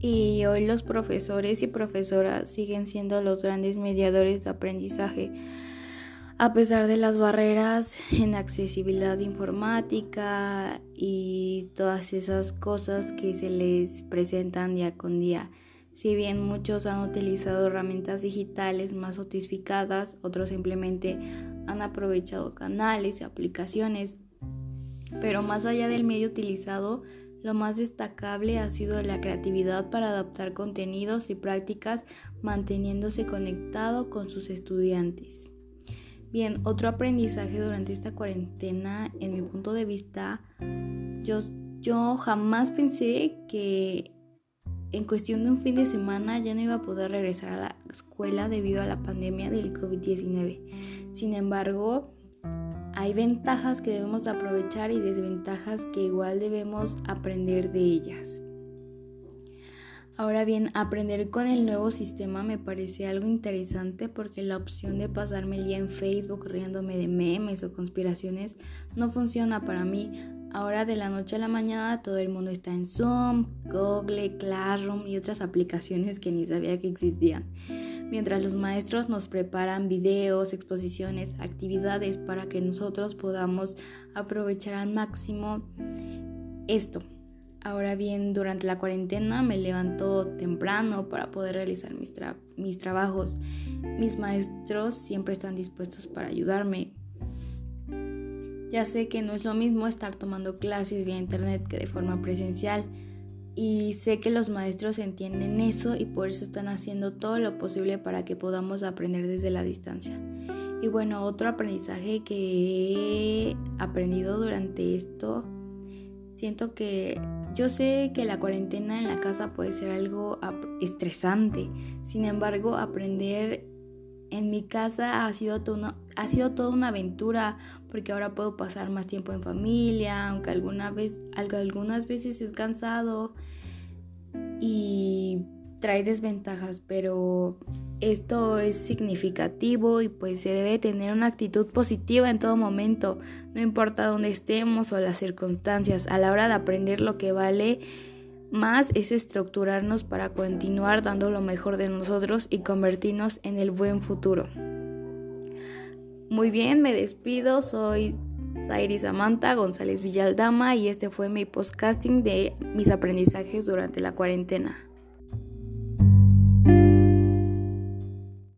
y hoy los profesores y profesoras siguen siendo los grandes mediadores de aprendizaje a pesar de las barreras en accesibilidad informática y todas esas cosas que se les presentan día con día. Si bien muchos han utilizado herramientas digitales más sofisticadas, otros simplemente han aprovechado canales y aplicaciones. Pero más allá del medio utilizado, lo más destacable ha sido la creatividad para adaptar contenidos y prácticas manteniéndose conectado con sus estudiantes. Bien, otro aprendizaje durante esta cuarentena, en mi punto de vista, yo, yo jamás pensé que en cuestión de un fin de semana ya no iba a poder regresar a la escuela debido a la pandemia del COVID-19. Sin embargo, hay ventajas que debemos aprovechar y desventajas que igual debemos aprender de ellas. Ahora bien, aprender con el nuevo sistema me parece algo interesante porque la opción de pasarme el día en Facebook riéndome de memes o conspiraciones no funciona para mí. Ahora de la noche a la mañana todo el mundo está en Zoom, Google, Classroom y otras aplicaciones que ni sabía que existían. Mientras los maestros nos preparan videos, exposiciones, actividades para que nosotros podamos aprovechar al máximo esto. Ahora bien, durante la cuarentena me levanto temprano para poder realizar mis, mis trabajos. Mis maestros siempre están dispuestos para ayudarme. Ya sé que no es lo mismo estar tomando clases vía internet que de forma presencial. Y sé que los maestros entienden eso y por eso están haciendo todo lo posible para que podamos aprender desde la distancia. Y bueno, otro aprendizaje que he aprendido durante esto, siento que yo sé que la cuarentena en la casa puede ser algo estresante, sin embargo aprender en mi casa ha sido, todo ha sido toda una aventura porque ahora puedo pasar más tiempo en familia, aunque alguna vez, algunas veces es cansado y trae desventajas, pero esto es significativo y pues se debe tener una actitud positiva en todo momento, no importa dónde estemos o las circunstancias. A la hora de aprender lo que vale más es estructurarnos para continuar dando lo mejor de nosotros y convertirnos en el buen futuro. Muy bien, me despido, soy Zairi Samantha González Villaldama y este fue mi podcasting de mis aprendizajes durante la cuarentena.